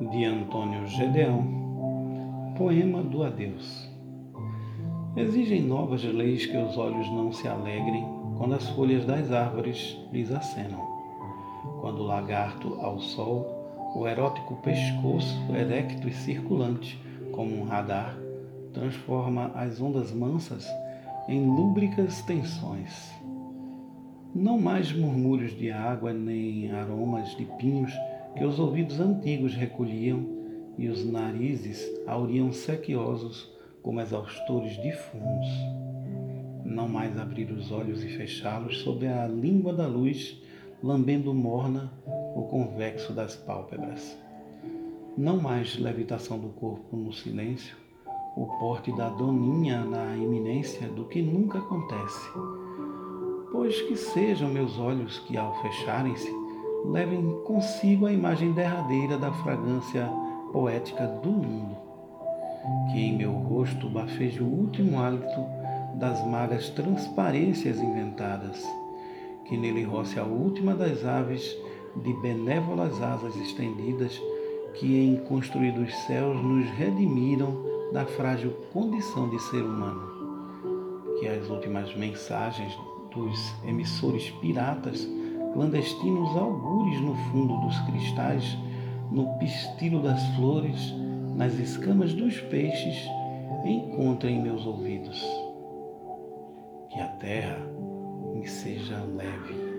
de Antônio Gedeão, poema do adeus. Exigem novas leis que os olhos não se alegrem quando as folhas das árvores lhes acenam. Quando o lagarto ao sol, o erótico pescoço erecto e circulante, como um radar, transforma as ondas mansas em lúbricas tensões. Não mais murmúrios de água nem aromas de pinhos que os ouvidos antigos recolhiam e os narizes auriam sequiosos como exaustores de fumos. Não mais abrir os olhos e fechá-los sob a língua da luz, lambendo morna o convexo das pálpebras. Não mais levitação do corpo no silêncio, o porte da doninha na iminência do que nunca acontece. Pois que sejam meus olhos que, ao fecharem-se, levem consigo a imagem derradeira da fragrância poética do mundo. Que em meu rosto bafeje o último hálito das magas transparências inventadas. Que nele roce a última das aves de benévolas asas estendidas que em construídos céus nos redimiram da frágil condição de ser humano. Que as últimas mensagens dos emissores piratas, clandestinos augures no fundo dos cristais, no pistilo das flores, nas escamas dos peixes, encontrem meus ouvidos. Que a terra me seja leve